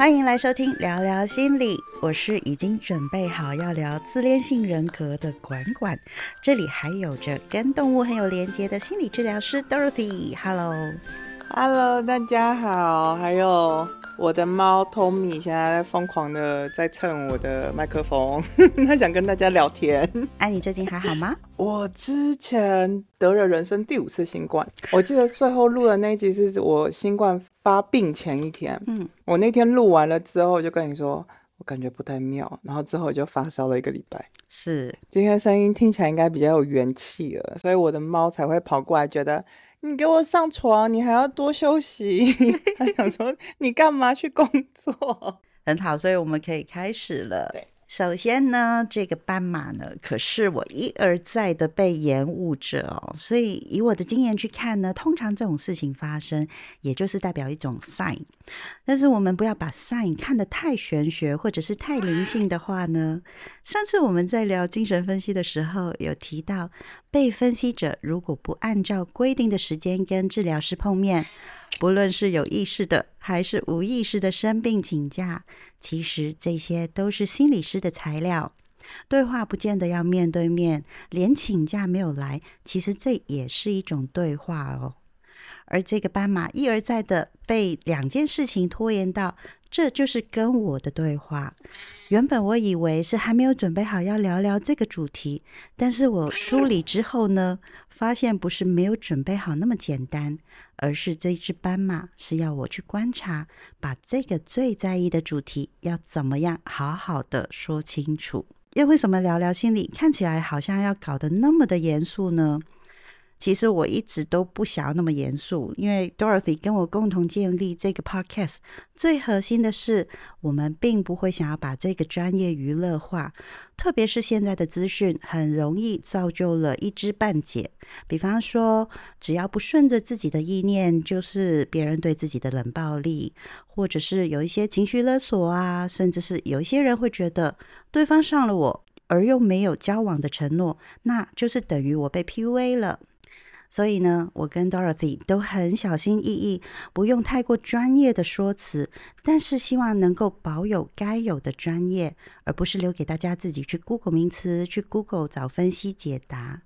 欢迎来收听聊聊心理，我是已经准备好要聊自恋性人格的管管，这里还有着跟动物很有连接的心理治疗师 Dorothy。Hello，Hello，大家好，还有。我的猫 Tommy 现在疯狂的在蹭我的麦克风，他想跟大家聊天。哎，你最近还好吗？我之前得了人生第五次新冠，我记得最后录的那一集是我新冠发病前一天。嗯，我那天录完了之后就跟你说，我感觉不太妙，然后之后就发烧了一个礼拜。是，今天声音听起来应该比较有元气了，所以我的猫才会跑过来，觉得。你给我上床，你还要多休息。他想说，你干嘛去工作？很好，所以我们可以开始了。首先呢，这个斑马呢，可是我一而再的被延误者哦，所以以我的经验去看呢，通常这种事情发生，也就是代表一种 sign。但是我们不要把 sign 看得太玄学或者是太灵性的话呢，上次我们在聊精神分析的时候有提到，被分析者如果不按照规定的时间跟治疗师碰面。不论是有意识的还是无意识的生病请假，其实这些都是心理师的材料。对话不见得要面对面，连请假没有来，其实这也是一种对话哦。而这个斑马一而再的被两件事情拖延到。这就是跟我的对话。原本我以为是还没有准备好要聊聊这个主题，但是我梳理之后呢，发现不是没有准备好那么简单，而是这只斑马是要我去观察，把这个最在意的主题要怎么样好好的说清楚。又为什么聊聊心理看起来好像要搞得那么的严肃呢？其实我一直都不想要那么严肃，因为 Dorothy 跟我共同建立这个 podcast，最核心的是我们并不会想要把这个专业娱乐化，特别是现在的资讯很容易造就了一知半解。比方说，只要不顺着自己的意念，就是别人对自己的冷暴力，或者是有一些情绪勒索啊，甚至是有一些人会觉得对方上了我，而又没有交往的承诺，那就是等于我被 PUA 了。所以呢，我跟 Dorothy 都很小心翼翼，不用太过专业的说辞，但是希望能够保有该有的专业，而不是留给大家自己去 Google 名词、去 Google 找分析解答。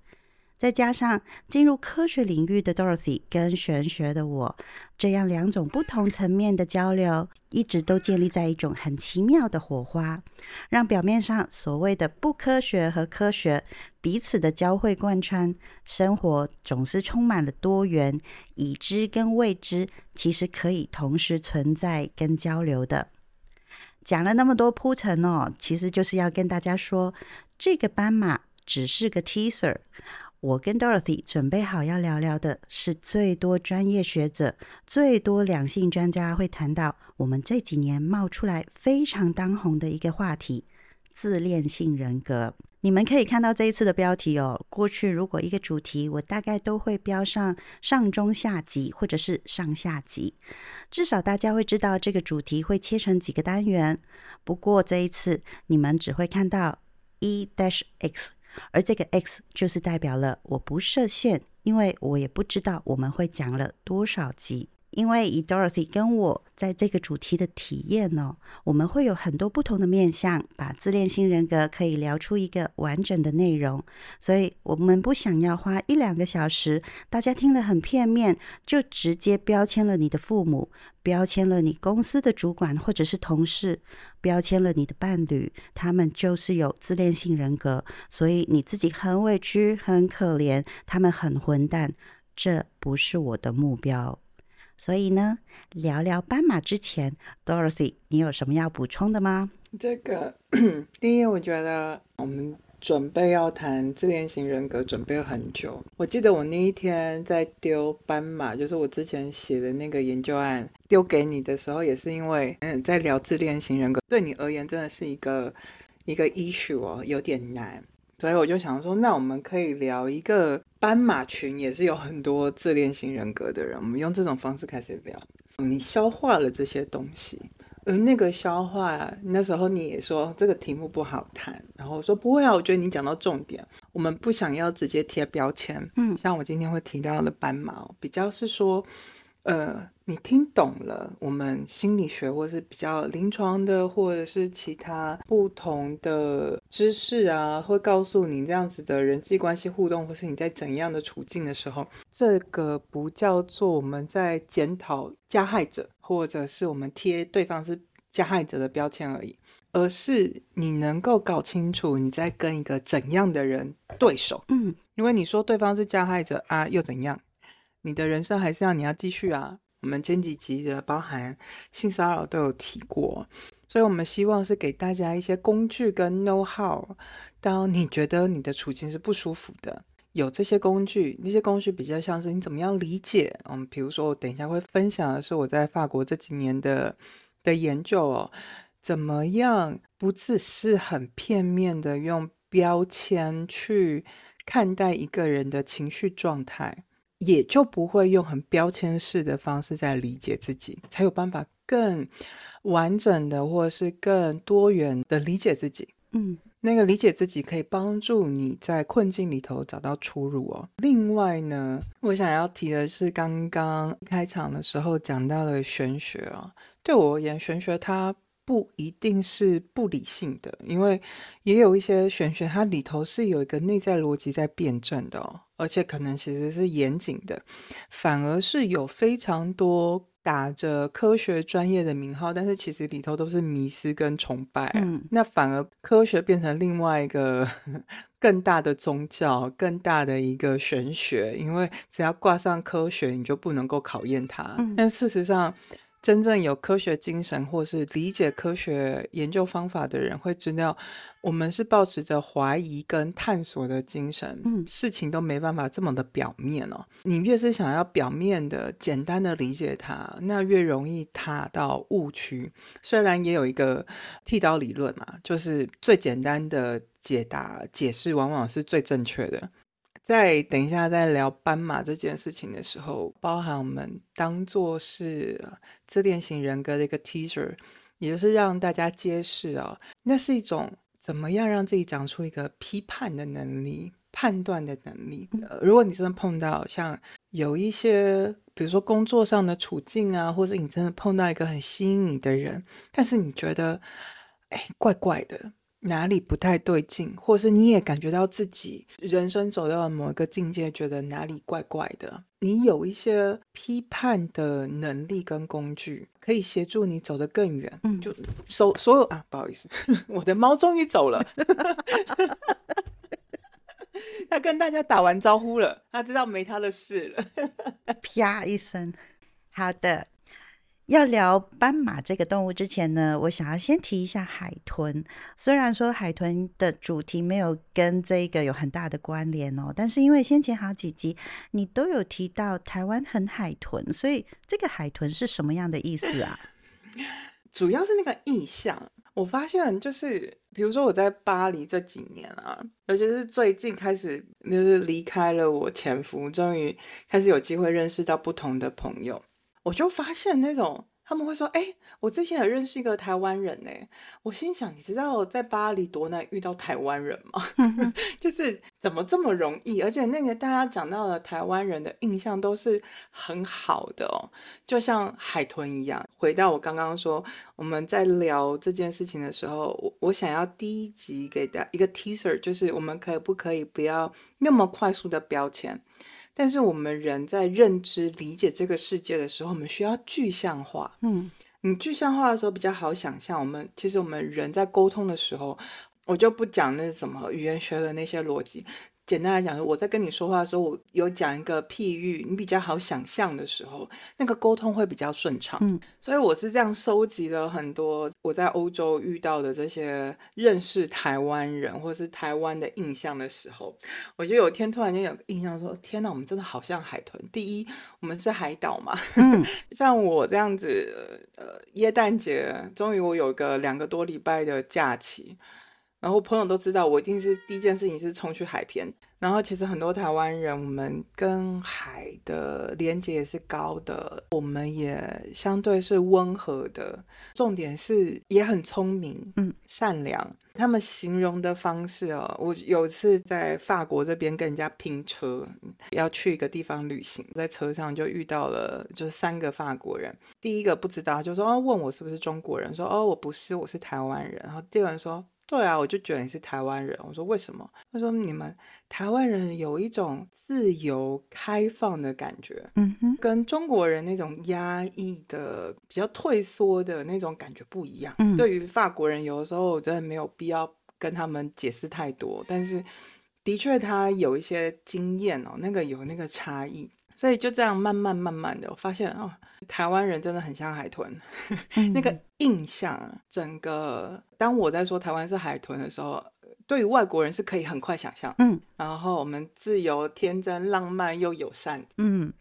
再加上进入科学领域的 Dorothy 跟玄学的我，这样两种不同层面的交流，一直都建立在一种很奇妙的火花，让表面上所谓的不科学和科学彼此的交汇贯穿，生活总是充满了多元，已知跟未知其实可以同时存在跟交流的。讲了那么多铺陈哦，其实就是要跟大家说，这个斑马只是个 teaser。我跟 Dorothy 准备好要聊聊的是最多专业学者、最多两性专家会谈到我们这几年冒出来非常当红的一个话题——自恋性人格。你们可以看到这一次的标题哦。过去如果一个主题，我大概都会标上上中下集或者是上下集，至少大家会知道这个主题会切成几个单元。不过这一次你们只会看到一 dash X。而这个 X 就是代表了我不设限，因为我也不知道我们会讲了多少集。因为以 Dorothy 跟我在这个主题的体验呢，我们会有很多不同的面向，把自恋型人格可以聊出一个完整的内容。所以，我们不想要花一两个小时，大家听了很片面，就直接标签了你的父母，标签了你公司的主管或者是同事，标签了你的伴侣，他们就是有自恋性人格，所以你自己很委屈、很可怜，他们很混蛋。这不是我的目标。所以呢，聊聊斑马之前，Dorothy，你有什么要补充的吗？这个 第一，我觉得我们准备要谈自恋型人格，准备了很久。我记得我那一天在丢斑马，就是我之前写的那个研究案丢给你的时候，也是因为嗯，在聊自恋型人格，对你而言真的是一个一个 issue 哦，有点难。所以我就想说，那我们可以聊一个斑马群，也是有很多自恋型人格的人。我们用这种方式开始聊。你消化了这些东西，而那个消化，那时候你也说这个题目不好谈，然后我说不会啊，我觉得你讲到重点。我们不想要直接贴标签，嗯，像我今天会提到的斑马，比较是说，呃，你听懂了我们心理学，或是比较临床的，或者是其他不同的知识啊，会告诉你这样子的人际关系互动，或是你在怎样的处境的时候，这个不叫做我们在检讨加害者，或者是我们贴对方是加害者的标签而已，而是你能够搞清楚你在跟一个怎样的人对手。嗯，因为你说对方是加害者啊，又怎样？你的人生还是要你要继续啊！我们前几集的包含性骚扰都有提过，所以我们希望是给大家一些工具跟 know how。当你觉得你的处境是不舒服的，有这些工具，那些工具比较像是你怎么样理解。嗯，比如说我等一下会分享的是我在法国这几年的的研究哦，怎么样不只是很片面的用标签去看待一个人的情绪状态。也就不会用很标签式的方式在理解自己，才有办法更完整的或者是更多元的理解自己。嗯，那个理解自己可以帮助你在困境里头找到出路哦。另外呢，我想要提的是刚刚开场的时候讲到的玄学哦，对我而言，玄学它不一定是不理性的，因为也有一些玄学，它里头是有一个内在逻辑在辩证的哦。而且可能其实是严谨的，反而是有非常多打着科学专业的名号，但是其实里头都是迷思跟崇拜。嗯，那反而科学变成另外一个 更大的宗教，更大的一个玄学，因为只要挂上科学，你就不能够考验它。但事实上。真正有科学精神或是理解科学研究方法的人会知道，我们是保持着怀疑跟探索的精神。嗯，事情都没办法这么的表面哦。你越是想要表面的、简单的理解它，那越容易踏到误区。虽然也有一个剃刀理论嘛，就是最简单的解答解释往往是最正确的。在等一下，在聊斑马这件事情的时候，包含我们当做是自恋型人格的一个 teaser，也就是让大家揭示啊，那是一种怎么样让自己长出一个批判的能力、判断的能力。呃，如果你真的碰到像有一些，比如说工作上的处境啊，或者你真的碰到一个很吸引你的人，但是你觉得，哎，怪怪的。哪里不太对劲，或是你也感觉到自己人生走到了某一个境界，觉得哪里怪怪的，你有一些批判的能力跟工具，可以协助你走得更远。嗯，就所所有啊，不好意思，我的猫终于走了，他跟大家打完招呼了，他知道没他的事了，啪一声，好的。要聊斑马这个动物之前呢，我想要先提一下海豚。虽然说海豚的主题没有跟这个有很大的关联哦，但是因为先前好几集你都有提到台湾很海豚，所以这个海豚是什么样的意思啊？主要是那个意象。我发现就是，比如说我在巴黎这几年啊，尤其是最近开始，就是离开了我前夫，终于开始有机会认识到不同的朋友。我就发现那种他们会说：“哎，我之前也认识一个台湾人呢。”我心想：“你知道在巴黎多难遇到台湾人吗？就是怎么这么容易？而且那个大家讲到的台湾人的印象都是很好的哦，就像海豚一样。回到我刚刚说，我们在聊这件事情的时候，我我想要第一集给大一个 ts 就是我们可不可以不要那么快速的标签？”但是我们人在认知、理解这个世界的时候，我们需要具象化。嗯，你具象化的时候比较好想象。我们其实我们人在沟通的时候，我就不讲那什么语言学的那些逻辑。简单来讲，我在跟你说话的时候，我有讲一个譬喻，你比较好想象的时候，那个沟通会比较顺畅。嗯，所以我是这样收集了很多我在欧洲遇到的这些认识台湾人或是台湾的印象的时候，我就有一天突然间有印象说：天哪，我们真的好像海豚。第一，我们是海岛嘛。嗯，像我这样子，呃，耶诞节终于我有个两个多礼拜的假期。然后朋友都知道，我一定是第一件事情是冲去海边。然然后其实很多台湾人，我们跟海的连接也是高的，我们也相对是温和的，重点是也很聪明，嗯，善良。他们形容的方式哦，我有次在法国这边跟人家拼车，要去一个地方旅行，在车上就遇到了，就是三个法国人。第一个不知道，就说哦，问我是不是中国人，说哦，我不是，我是台湾人。然后第二个人说。对啊，我就觉得你是台湾人。我说为什么？他说你们台湾人有一种自由开放的感觉，嗯哼，跟中国人那种压抑的、比较退缩的那种感觉不一样。对于法国人，有的时候我真的没有必要跟他们解释太多，但是的确他有一些经验哦，那个有那个差异。所以就这样慢慢慢慢的，我发现哦，台湾人真的很像海豚，那个。印象，整个当我在说台湾是海豚的时候，对于外国人是可以很快想象，嗯，然后我们自由、天真、浪漫又友善，嗯，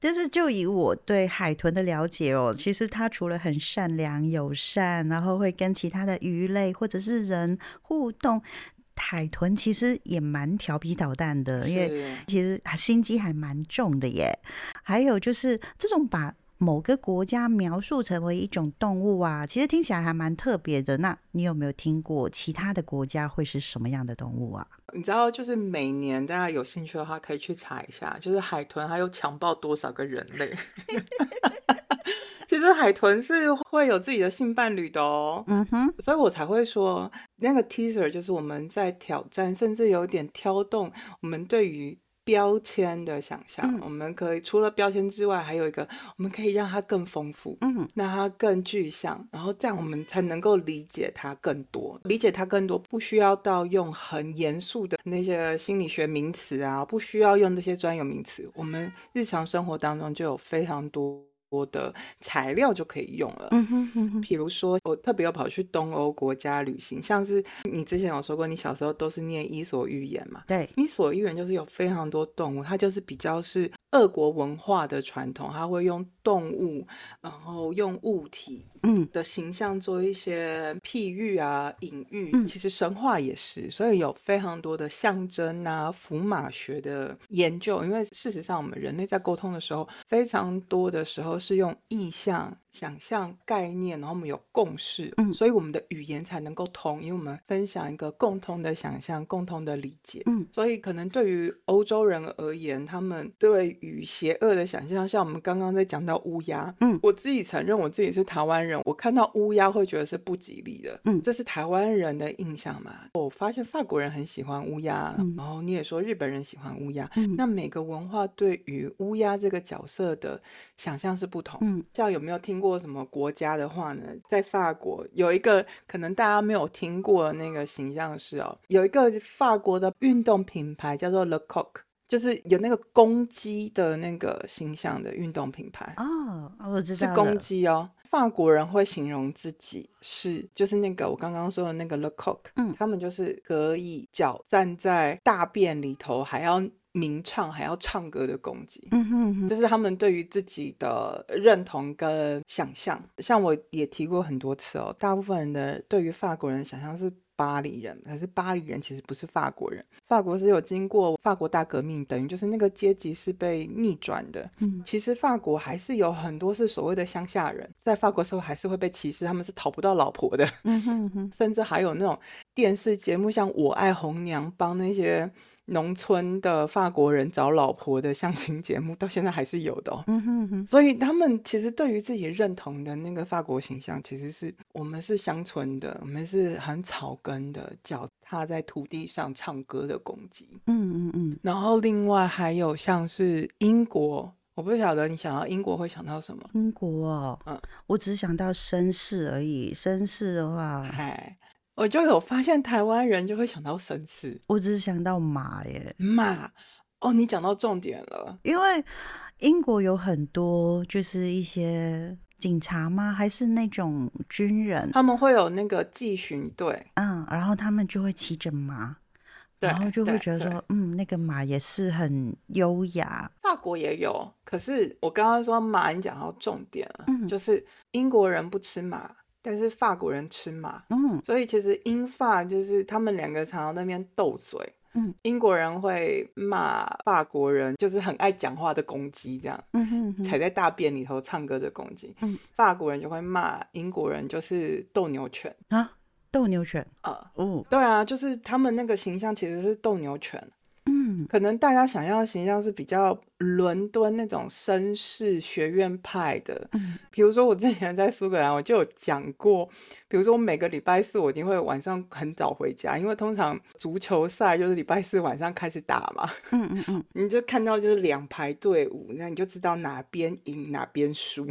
但是就以我对海豚的了解哦，其实它除了很善良、友善，然后会跟其他的鱼类或者是人互动。海豚其实也蛮调皮捣蛋的，因为其实心机还蛮重的耶。还有就是这种把某个国家描述成为一种动物啊，其实听起来还蛮特别的。那你有没有听过其他的国家会是什么样的动物啊？你知道，就是每年大家有兴趣的话，可以去查一下，就是海豚它又强暴多少个人类。其实海豚是会有自己的性伴侣的哦，嗯哼，所以我才会说那个 teaser 就是我们在挑战，甚至有点挑动我们对于标签的想象。我们可以除了标签之外，还有一个我们可以让它更丰富，嗯，让它更具象，然后这样我们才能够理解它更多，理解它更多，不需要到用很严肃的那些心理学名词啊，不需要用那些专有名词，我们日常生活当中就有非常多。多的材料就可以用了。嗯哼哼哼，比如说我特别有跑去东欧国家旅行，像是你之前有说过，你小时候都是念伊索寓言嘛？对，伊索寓言就是有非常多动物，它就是比较是俄国文化的传统，它会用动物，然后用物体。嗯的形象做一些譬喻啊、隐喻，其实神话也是，所以有非常多的象征啊、符码学的研究。因为事实上，我们人类在沟通的时候，非常多的时候是用意象。想象概念，然后我们有共识，嗯，所以我们的语言才能够通，因为我们分享一个共通的想象、共通的理解，嗯，所以可能对于欧洲人而言，他们对于邪恶的想象，像我们刚刚在讲到乌鸦，嗯，我自己承认我自己是台湾人，我看到乌鸦会觉得是不吉利的，嗯，这是台湾人的印象嘛。我发现法国人很喜欢乌鸦，然后你也说日本人喜欢乌鸦，那每个文化对于乌鸦这个角色的想象是不同，嗯，像有没有听？过什么国家的话呢？在法国有一个可能大家没有听过那个形象是哦，有一个法国的运动品牌叫做 Le Coq，就是有那个公鸡的那个形象的运动品牌哦，我知道是公鸡哦。法国人会形容自己是就是那个我刚刚说的那个 Le Coq，嗯，他们就是可以脚站在大便里头还要。鸣唱还要唱歌的攻击，嗯哼，这是他们对于自己的认同跟想象。像我也提过很多次哦，大部分人的对于法国人想象是巴黎人，可是巴黎人其实不是法国人。法国是有经过法国大革命，等于就是那个阶级是被逆转的。嗯，其实法国还是有很多是所谓的乡下人，在法国社会还是会被歧视，他们是讨不到老婆的。嗯哼，甚至还有那种电视节目，像《我爱红娘》帮那些。农村的法国人找老婆的相亲节目到现在还是有的哦，所以他们其实对于自己认同的那个法国形象，其实是我们是乡村的，我们是很草根的，脚踏在土地上唱歌的公鸡。嗯嗯嗯。然后另外还有像是英国，我不晓得你想到英国会想到什么？英国，嗯，我只想到绅士而已。绅士的话，嗨。我就有发现，台湾人就会想到绅士。我只是想到马耶，马哦，你讲到重点了。因为英国有很多就是一些警察吗？还是那种军人？他们会有那个纪巡队，嗯，然后他们就会骑着马，然后就会觉得说，嗯，那个马也是很优雅。法国也有，可是我刚刚说马，你讲到重点了，就是英国人不吃马。但是法国人吃马，嗯，所以其实英法就是他们两个常常那边斗嘴，嗯，英国人会骂法国人，就是很爱讲话的公鸡，这样，嗯哼踩在大便里头唱歌的公鸡。嗯，法国人就会骂英国人，就是斗牛犬啊，斗牛犬啊。哦，对啊，就是他们那个形象其实是斗牛犬。嗯，可能大家想要的形象是比较伦敦那种绅士学院派的，嗯，比如说我之前在苏格兰，我就有讲过，比如说我每个礼拜四我一定会晚上很早回家，因为通常足球赛就是礼拜四晚上开始打嘛，嗯嗯嗯，你就看到就是两排队伍，那你就知道哪边赢哪边输，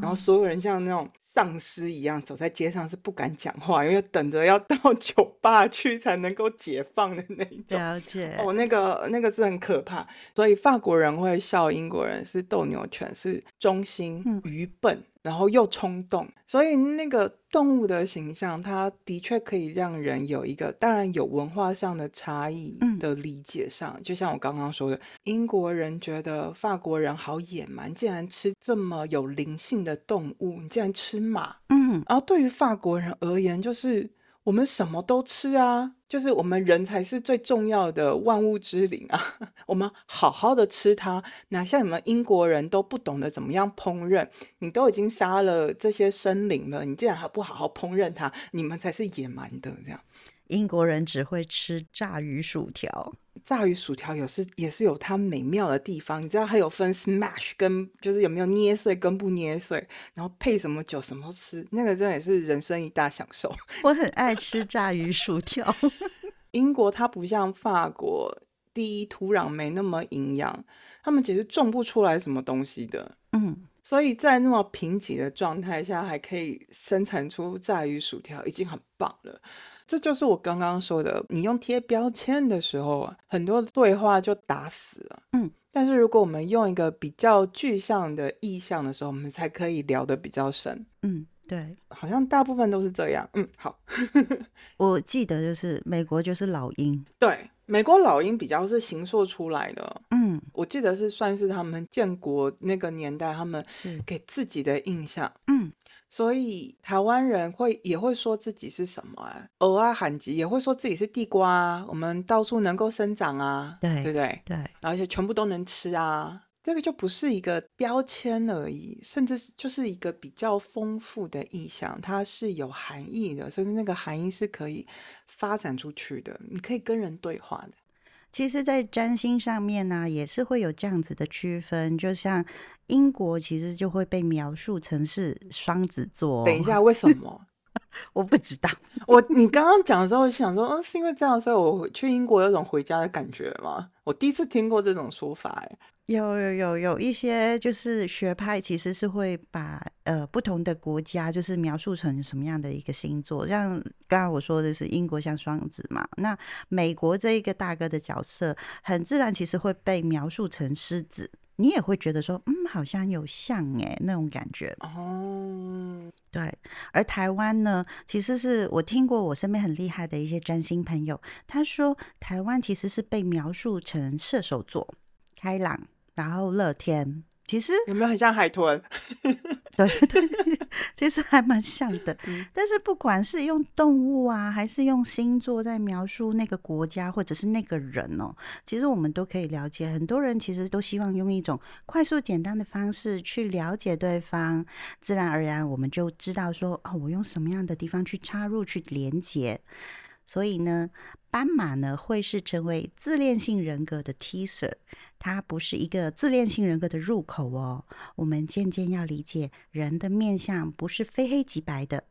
然后所有人像那种丧尸一样走在街上是不敢讲话，因为等着要到 酒吧去才能够解放的那一种。了解。哦，那个那个是很可怕，所以法国人会笑英国人是斗牛犬，是忠心、愚笨，然后又冲动。所以那个动物的形象，它的确可以让人有一个，当然有文化上的差异的理解上。就像我刚刚说的，英国人觉得法国人好野蛮，竟然吃这么有灵性的动物，你竟然吃马。嗯，然后对于法国人而言，就是我们什么都吃啊。就是我们人才是最重要的万物之灵啊！我们好好的吃它，哪像你们英国人都不懂得怎么样烹饪，你都已经杀了这些生灵了，你竟然还不好好烹饪它，你们才是野蛮的这样。英国人只会吃炸鱼薯条，炸鱼薯条有是也是有它美妙的地方，你知道它有分 smash 跟就是有没有捏碎跟不捏碎，然后配什么酒什么吃，那个真的也是人生一大享受。我很爱吃炸鱼薯条。英国它不像法国，第一土壤没那么营养，他们其实种不出来什么东西的。嗯，所以在那么贫瘠的状态下，还可以生产出炸鱼薯条，已经很棒了。这就是我刚刚说的，你用贴标签的时候啊，很多对话就打死了。嗯，但是如果我们用一个比较具象的意象的时候，我们才可以聊得比较深。嗯，对，好像大部分都是这样。嗯，好。我记得就是美国就是老鹰，对，美国老鹰比较是形塑出来的。嗯，我记得是算是他们建国那个年代，他们是给自己的印象。嗯，所以台湾人会也会说自己是什么啊？偶尔罕吉也会说自己是地瓜啊，我们到处能够生长啊，对对不对？对，而且全部都能吃啊。这个就不是一个标签而已，甚至就是一个比较丰富的意象，它是有含义的，甚至那个含义是可以发展出去的，你可以跟人对话的。其实，在占星上面呢，也是会有这样子的区分。就像英国，其实就会被描述成是双子座。等一下，为什么？我不知道。我你刚刚讲的时候，我想说，嗯，是因为这样，所以我去英国有种回家的感觉吗？我第一次听过这种说法，哎。有有有有一些就是学派，其实是会把呃不同的国家就是描述成什么样的一个星座，像刚刚我说的是英国像双子嘛，那美国这一个大哥的角色，很自然其实会被描述成狮子，你也会觉得说，嗯，好像有像哎那种感觉哦。对，而台湾呢，其实是我听过我身边很厉害的一些占星朋友，他说台湾其实是被描述成射手座，开朗。然后乐天，其实有没有很像海豚？对对，其实还蛮像的。但是不管是用动物啊，还是用星座在描述那个国家或者是那个人哦，其实我们都可以了解。很多人其实都希望用一种快速简单的方式去了解对方，自然而然我们就知道说，哦，我用什么样的地方去插入去连接。所以呢，斑马呢会是成为自恋性人格的 teaser，它不是一个自恋性人格的入口哦。我们渐渐要理解人的面相不是非黑即白的。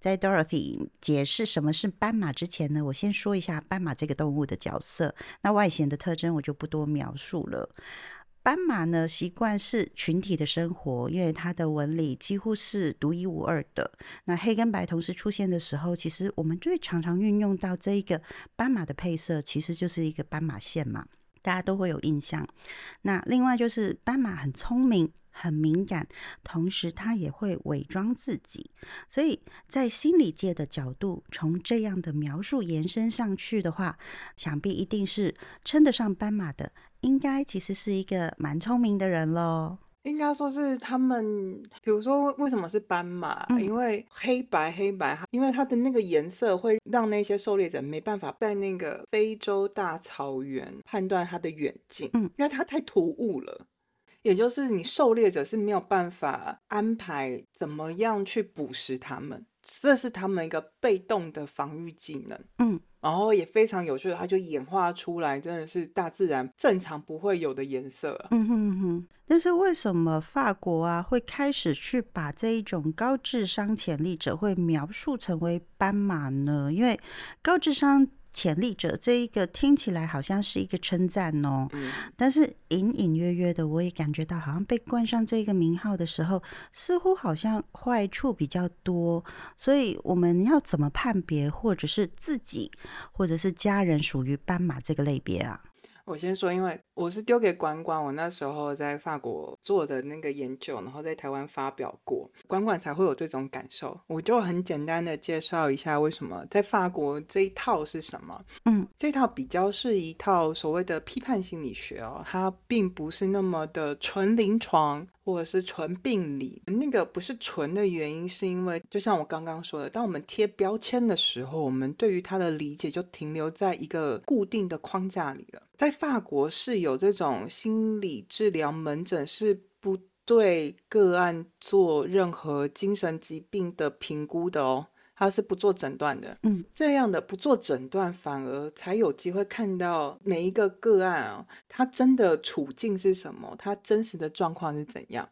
在 Dorothy 解释什么是斑马之前呢，我先说一下斑马这个动物的角色。那外显的特征我就不多描述了。斑马呢，习惯是群体的生活，因为它的纹理几乎是独一无二的。那黑跟白同时出现的时候，其实我们最常常运用到这一个斑马的配色，其实就是一个斑马线嘛，大家都会有印象。那另外就是斑马很聪明、很敏感，同时它也会伪装自己。所以在心理界的角度，从这样的描述延伸上去的话，想必一定是称得上斑马的。应该其实是一个蛮聪明的人喽。应该说是他们，比如说为什么是斑马？因为黑白黑白，因为它的那个颜色会让那些狩猎者没办法在那个非洲大草原判断它的远近，嗯，因为它太突兀了。也就是你狩猎者是没有办法安排怎么样去捕食它们，这是他们一个被动的防御技能。嗯。然后也非常有趣的，它就演化出来，真的是大自然正常不会有的颜色。嗯哼哼。但是为什么法国啊会开始去把这一种高智商潜力者会描述成为斑马呢？因为高智商。潜力者这一个听起来好像是一个称赞哦，但是隐隐约约的我也感觉到，好像被冠上这个名号的时候，似乎好像坏处比较多。所以我们要怎么判别，或者是自己，或者是家人属于斑马这个类别啊？我先说，因为我是丢给管管，我那时候在法国做的那个研究，然后在台湾发表过，管管才会有这种感受。我就很简单的介绍一下，为什么在法国这一套是什么？嗯，这套比较是一套所谓的批判心理学哦，它并不是那么的纯临床。或者是纯病理，那个不是纯的原因，是因为就像我刚刚说的，当我们贴标签的时候，我们对于它的理解就停留在一个固定的框架里了。在法国是有这种心理治疗门诊，是不对个案做任何精神疾病的评估的哦。他是不做诊断的，嗯，这样的不做诊断，反而才有机会看到每一个个案啊，他真的处境是什么，他真实的状况是怎样。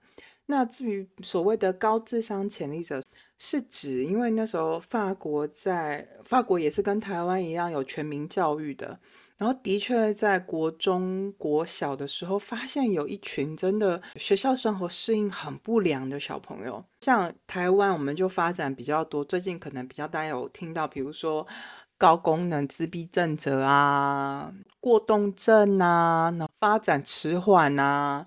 那至于所谓的高智商潜力者，是指因为那时候法国在法国也是跟台湾一样有全民教育的。然后的确，在国中、国小的时候，发现有一群真的学校生活适应很不良的小朋友。像台湾，我们就发展比较多。最近可能比较大家有听到，比如说高功能自闭症者啊、过动症啊、发展迟缓啊，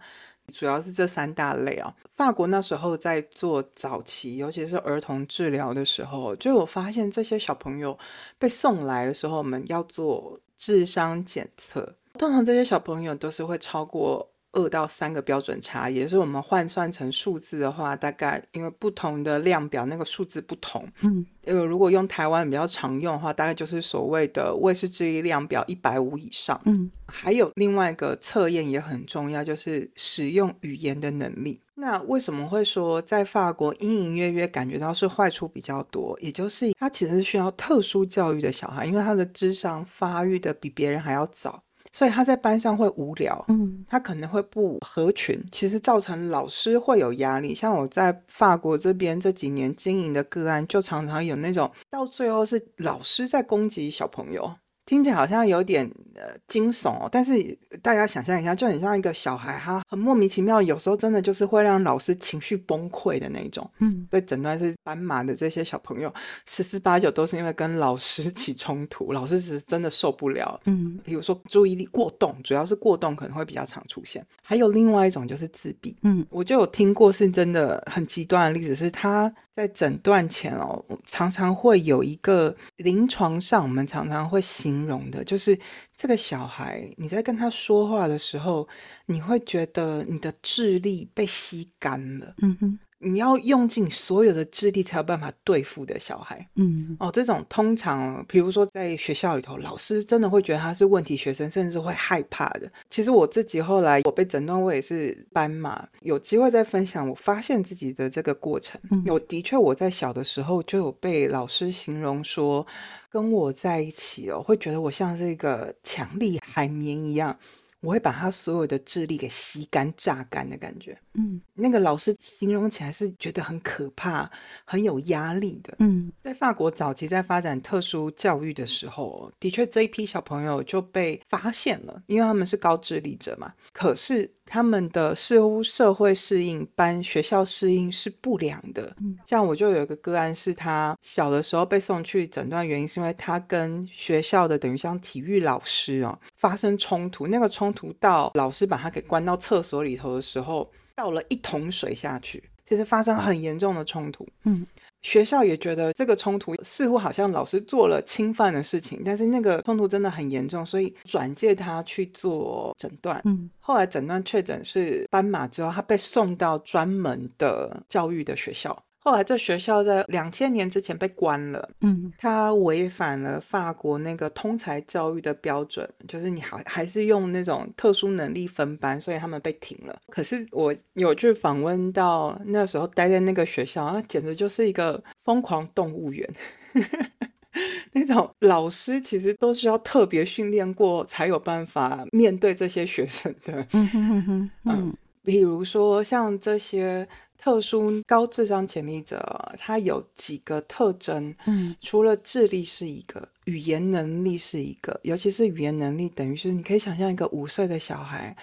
主要是这三大类啊。法国那时候在做早期，尤其是儿童治疗的时候，就我发现这些小朋友被送来的时候，我们要做。智商检测，通常这些小朋友都是会超过二到三个标准差，也是我们换算成数字的话，大概因为不同的量表那个数字不同，嗯，呃，如果用台湾比较常用的话，大概就是所谓的卫视智力量表一百五以上，嗯，还有另外一个测验也很重要，就是使用语言的能力。那为什么会说在法国隐隐约约感觉到是坏处比较多？也就是他其实是需要特殊教育的小孩，因为他的智商发育的比别人还要早，所以他在班上会无聊，嗯，他可能会不合群，其实造成老师会有压力。像我在法国这边这几年经营的个案，就常常有那种到最后是老师在攻击小朋友。听起来好像有点呃惊悚哦，但是大家想象一下，就很像一个小孩，他很莫名其妙，有时候真的就是会让老师情绪崩溃的那种。嗯，被诊断是斑马的这些小朋友，十之八九都是因为跟老师起冲突，老师是真的受不了。嗯，比如说注意力过动，主要是过动可能会比较常出现。还有另外一种就是自闭。嗯，我就有听过是真的很极端的例子，是他在诊断前哦，常常会有一个临床上，我们常常会形。容的就是这个小孩，你在跟他说话的时候，你会觉得你的智力被吸干了。嗯哼。你要用尽所有的智力才有办法对付的小孩，嗯，哦，这种通常，比如说在学校里头，老师真的会觉得他是问题学生，甚至会害怕的。其实我自己后来我被诊断我也是斑马，有机会再分享我发现自己的这个过程。我的确我在小的时候就有被老师形容说，跟我在一起哦，会觉得我像是一个强力海绵一样。我会把他所有的智力给吸干、榨干的感觉。嗯，那个老师形容起来是觉得很可怕、很有压力的。嗯，在法国早期在发展特殊教育的时候，的确这一批小朋友就被发现了，因为他们是高智力者嘛。可是。他们的似乎社会适应、班学校适应是不良的。像我就有一个个案，是他小的时候被送去诊断，原因是因为他跟学校的等于像体育老师哦发生冲突。那个冲突到老师把他给关到厕所里头的时候，倒了一桶水下去，其实发生很严重的冲突。嗯。学校也觉得这个冲突似乎好像老师做了侵犯的事情，但是那个冲突真的很严重，所以转介他去做诊断。嗯，后来诊断确诊是斑马之后，他被送到专门的教育的学校。后来，这学校在两千年之前被关了。嗯，他违反了法国那个通才教育的标准，就是你还还是用那种特殊能力分班，所以他们被停了。可是我有去访问到那时候待在那个学校，那简直就是一个疯狂动物园。那种老师其实都是要特别训练过才有办法面对这些学生的。嗯哼哼嗯，比如说像这些。特殊高智商潜力者，他有几个特征，嗯，除了智力是一个，语言能力是一个，尤其是语言能力，等于是你可以想象一个五岁的小孩，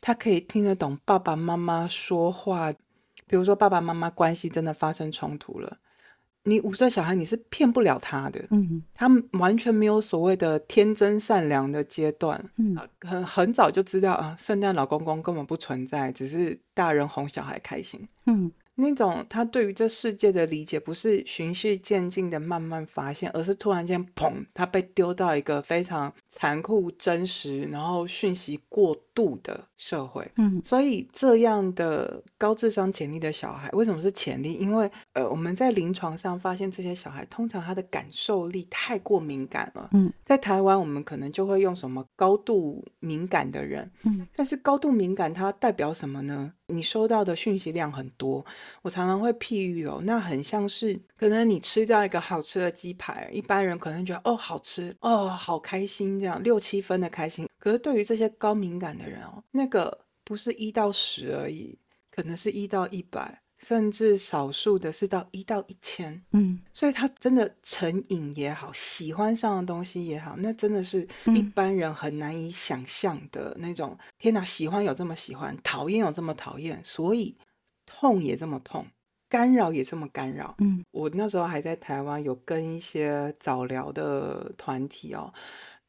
他可以听得懂爸爸妈妈说话，比如说爸爸妈妈关系真的发生冲突了。你五岁小孩，你是骗不了他的，嗯，他完全没有所谓的天真善良的阶段，嗯，很很早就知道啊，圣诞老公公根本不存在，只是大人哄小孩开心，嗯。那种他对于这世界的理解，不是循序渐进的慢慢发现，而是突然间砰，他被丢到一个非常残酷、真实，然后讯息过度的社会。嗯，所以这样的高智商潜力的小孩，为什么是潜力？因为呃，我们在临床上发现，这些小孩通常他的感受力太过敏感了。嗯，在台湾我们可能就会用什么高度敏感的人。嗯，但是高度敏感它代表什么呢？你收到的讯息量很多，我常常会譬喻哦，那很像是可能你吃掉一个好吃的鸡排，一般人可能觉得哦好吃哦好开心这样六七分的开心，可是对于这些高敏感的人哦，那个不是一到十而已，可能是一到一百。甚至少数的是到一到一千，嗯，所以他真的成瘾也好，喜欢上的东西也好，那真的是一般人很难以想象的那种。天哪，喜欢有这么喜欢，讨厌有这么讨厌，所以痛也这么痛，干扰也这么干扰。嗯，我那时候还在台湾，有跟一些早疗的团体哦。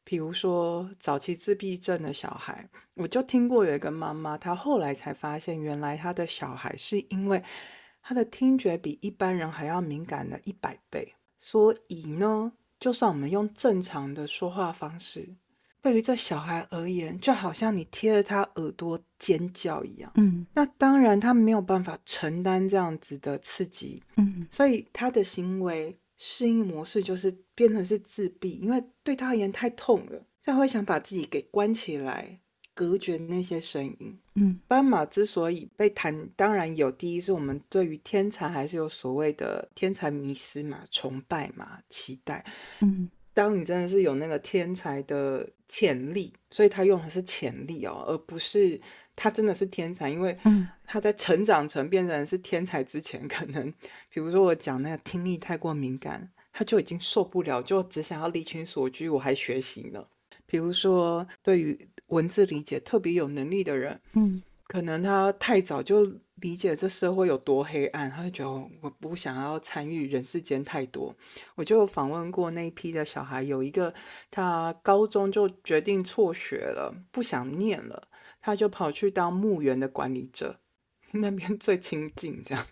比如说早期自闭症的小孩，我就听过有一个妈妈，她后来才发现，原来她的小孩是因为他的听觉比一般人还要敏感了一百倍，所以呢，就算我们用正常的说话方式，对于这小孩而言，就好像你贴着他耳朵尖叫一样。嗯，那当然他没有办法承担这样子的刺激。嗯，所以他的行为。适应模式就是变成是自闭，因为对他而言太痛了，他会想把自己给关起来，隔绝那些声音。嗯，斑马之所以被谈，当然有第一是我们对于天才还是有所谓的天才迷思嘛，崇拜嘛，期待。嗯，当你真的是有那个天才的潜力，所以他用的是潜力哦，而不是。他真的是天才，因为他在成长成变成是天才之前，可能比如说我讲那个听力太过敏感，他就已经受不了，就只想要离群所居，我还学习呢。比如说对于文字理解特别有能力的人，嗯，可能他太早就理解这社会有多黑暗，他就觉得我不想要参与人世间太多。我就访问过那一批的小孩，有一个他高中就决定辍学了，不想念了。他就跑去当墓园的管理者，那边最亲近，这样。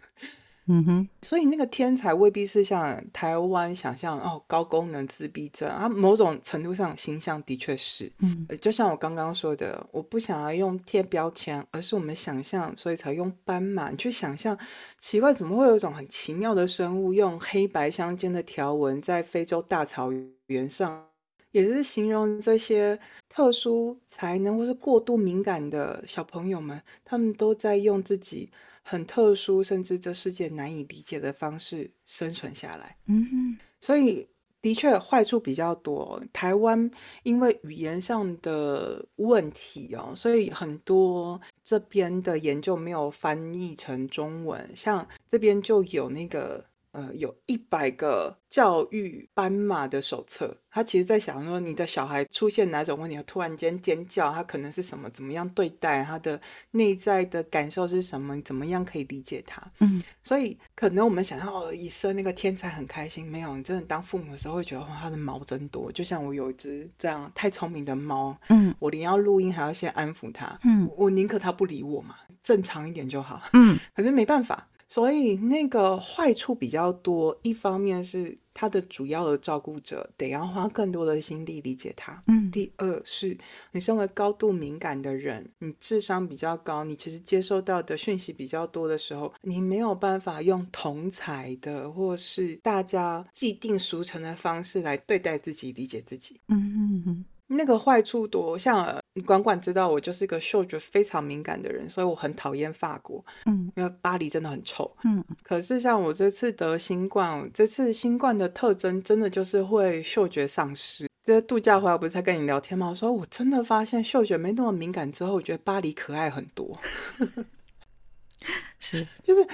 嗯哼，所以那个天才未必是像台湾想象哦，高功能自闭症啊，某种程度上形象的确是。嗯，就像我刚刚说的，我不想要用贴标签，而是我们想象，所以才用斑马去想象。奇怪，怎么会有一种很奇妙的生物，用黑白相间的条纹在非洲大草原上？也是形容这些特殊才能或是过度敏感的小朋友们，他们都在用自己很特殊，甚至这世界难以理解的方式生存下来。嗯，所以的确坏处比较多。台湾因为语言上的问题哦，所以很多这边的研究没有翻译成中文，像这边就有那个。呃，有一百个教育斑马的手册，他其实在想说，你的小孩出现哪种问题，突然间尖叫，他可能是什么？怎么样对待他的内在的感受是什么？怎么样可以理解他？嗯，所以可能我们想要一生那个天才很开心，没有，你真的当父母的时候会觉得，哇，他的毛真多。就像我有一只这样太聪明的猫，嗯，我连要录音还要先安抚它，嗯，我宁可它不理我嘛，正常一点就好，嗯，可是没办法。所以那个坏处比较多。一方面是他的主要的照顾者得要花更多的心力理解他，嗯，第二是你身为高度敏感的人，你智商比较高，你其实接收到的讯息比较多的时候，你没有办法用同才的或是大家既定俗成的方式来对待自己、理解自己。嗯嗯嗯，那个坏处多，像管管知道我就是一个嗅觉非常敏感的人，所以我很讨厌法国，嗯，因为巴黎真的很臭，嗯。可是像我这次得新冠，这次新冠的特征真的就是会嗅觉丧失。这度假回来不是在跟你聊天吗？我说我真的发现嗅觉没那么敏感之后，我觉得巴黎可爱很多，是，就是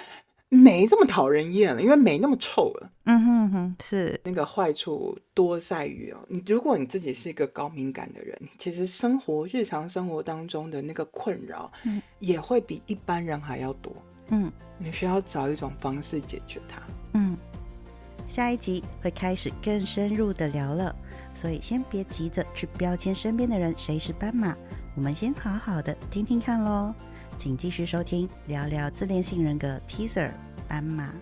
没这么讨人厌了，因为没那么臭了。嗯哼哼，是那个坏处多在于哦，你如果你自己是一个高敏感的人，你其实生活日常生活当中的那个困扰，嗯，也会比一般人还要多。嗯你需要找一种方式解决它。嗯。下一集会开始更深入的聊了，所以先别急着去标签身边的人谁是斑马，我们先好好的听听看喽。请继续收听聊聊自恋性人格 teaser 斑马。